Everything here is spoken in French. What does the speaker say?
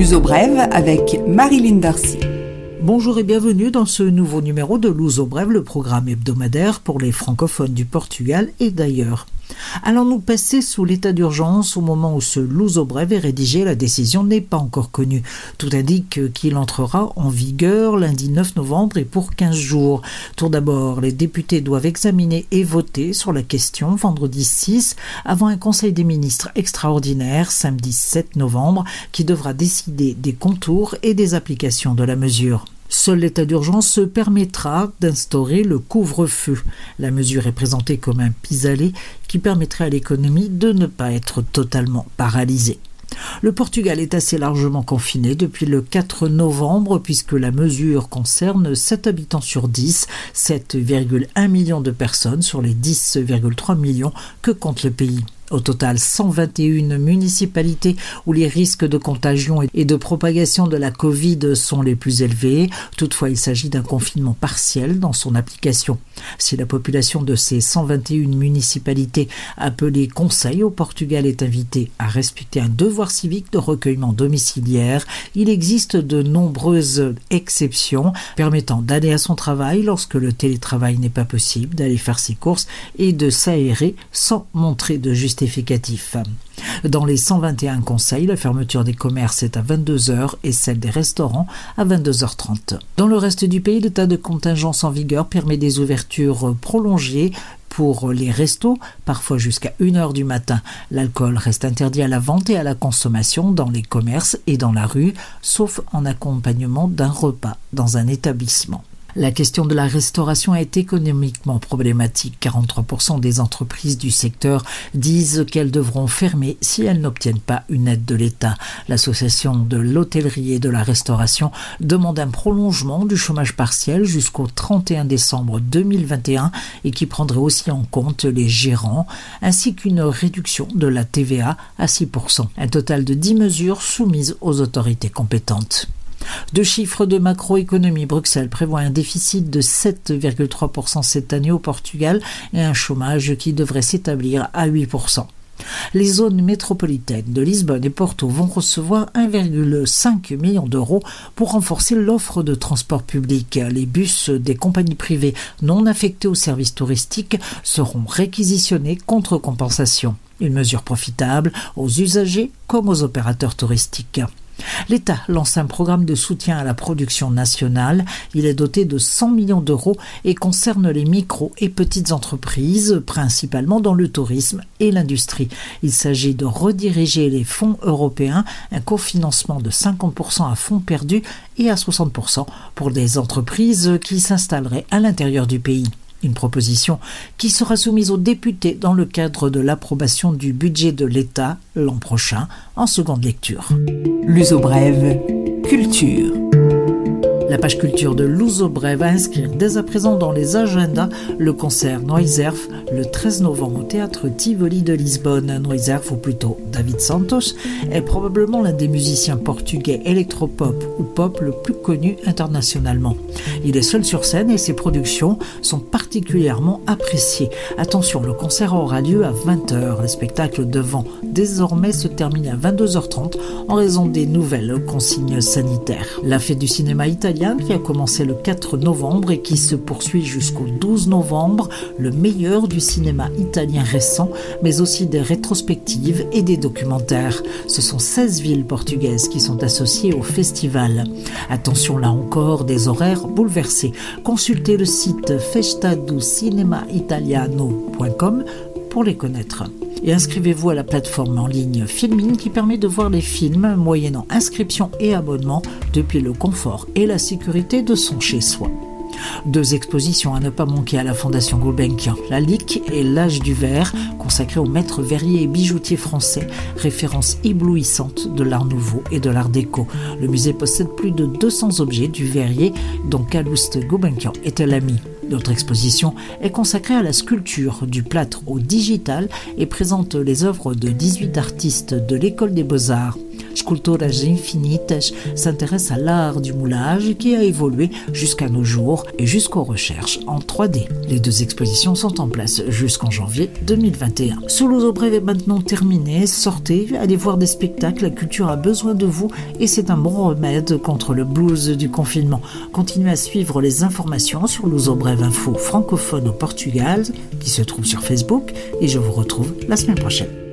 L'uso brève avec Marilyn Darcy. Bonjour et bienvenue dans ce nouveau numéro de L'Uso brève, le programme hebdomadaire pour les francophones du Portugal et d'ailleurs. Allons-nous passer sous l'état d'urgence au moment où ce Luso brève est rédigé? La décision n'est pas encore connue. Tout indique qu'il entrera en vigueur lundi 9 novembre et pour 15 jours. Tout d'abord, les députés doivent examiner et voter sur la question vendredi 6 avant un conseil des ministres extraordinaire samedi 7 novembre qui devra décider des contours et des applications de la mesure. Seul l'état d'urgence se permettra d'instaurer le couvre-feu. La mesure est présentée comme un pis-aller qui permettrait à l'économie de ne pas être totalement paralysée. Le Portugal est assez largement confiné depuis le 4 novembre puisque la mesure concerne 7 habitants sur 10, 7,1 millions de personnes sur les 10,3 millions que compte le pays. Au total, 121 municipalités où les risques de contagion et de propagation de la Covid sont les plus élevés. Toutefois, il s'agit d'un confinement partiel dans son application. Si la population de ces 121 municipalités appelées conseil au Portugal est invitée à respecter un devoir civique de recueillement domiciliaire, il existe de nombreuses exceptions permettant d'aller à son travail lorsque le télétravail n'est pas possible, d'aller faire ses courses et de s'aérer sans montrer de justice dans les 121 conseils, la fermeture des commerces est à 22h et celle des restaurants à 22h30. Dans le reste du pays, l'état de contingence en vigueur permet des ouvertures prolongées pour les restos, parfois jusqu'à 1h du matin. L'alcool reste interdit à la vente et à la consommation dans les commerces et dans la rue, sauf en accompagnement d'un repas dans un établissement. La question de la restauration est économiquement problématique. 43% des entreprises du secteur disent qu'elles devront fermer si elles n'obtiennent pas une aide de l'État. L'association de l'hôtellerie et de la restauration demande un prolongement du chômage partiel jusqu'au 31 décembre 2021 et qui prendrait aussi en compte les gérants ainsi qu'une réduction de la TVA à 6%. Un total de 10 mesures soumises aux autorités compétentes. Deux chiffres de macroéconomie. Bruxelles prévoit un déficit de 7,3% cette année au Portugal et un chômage qui devrait s'établir à 8%. Les zones métropolitaines de Lisbonne et Porto vont recevoir 1,5 million d'euros pour renforcer l'offre de transport public. Les bus des compagnies privées non affectés aux services touristiques seront réquisitionnés contre compensation. Une mesure profitable aux usagers comme aux opérateurs touristiques. L'État lance un programme de soutien à la production nationale. Il est doté de 100 millions d'euros et concerne les micro et petites entreprises, principalement dans le tourisme et l'industrie. Il s'agit de rediriger les fonds européens, un cofinancement de 50% à fonds perdus et à 60% pour des entreprises qui s'installeraient à l'intérieur du pays. Une proposition qui sera soumise aux députés dans le cadre de l'approbation du budget de l'État l'an prochain en seconde lecture. L'uso brève, culture. La page culture de Louzo-Brève va inscrire dès à présent dans les agendas le concert Noiserf le 13 novembre au théâtre Tivoli de Lisbonne. Noiserf, ou plutôt David Santos, est probablement l'un des musiciens portugais électropop ou pop le plus connu internationalement. Il est seul sur scène et ses productions sont particulièrement appréciées. Attention, le concert aura lieu à 20h. Le spectacle devant désormais se termine à 22h30 en raison des nouvelles consignes sanitaires. La fête du cinéma italien qui a commencé le 4 novembre et qui se poursuit jusqu'au 12 novembre, le meilleur du cinéma italien récent, mais aussi des rétrospectives et des documentaires. Ce sont 16 villes portugaises qui sont associées au festival. Attention là encore, des horaires bouleversés. Consultez le site festaducinemaitaliano.com pour les connaître et inscrivez-vous à la plateforme en ligne Filmin qui permet de voir les films moyennant inscription et abonnement depuis le confort et la sécurité de son chez-soi. Deux expositions à ne pas manquer à la Fondation Gulbenkian, la LIC et l'âge du verre, consacré au maître verrier et bijoutier français, référence éblouissante de l'art nouveau et de l'art déco. Le musée possède plus de 200 objets du verrier dont Calouste Gulbenkian était l'ami. Notre exposition est consacrée à la sculpture, du plâtre au digital et présente les œuvres de 18 artistes de l'école des beaux-arts. Sculturas Infinitas s'intéresse à l'art du moulage qui a évolué jusqu'à nos jours et jusqu'aux recherches en 3D. Les deux expositions sont en place jusqu'en janvier 2021. Sous Brève est maintenant terminé. Sortez, allez voir des spectacles. La culture a besoin de vous et c'est un bon remède contre le blues du confinement. Continuez à suivre les informations sur Brève Info francophone au Portugal qui se trouve sur Facebook et je vous retrouve la semaine prochaine.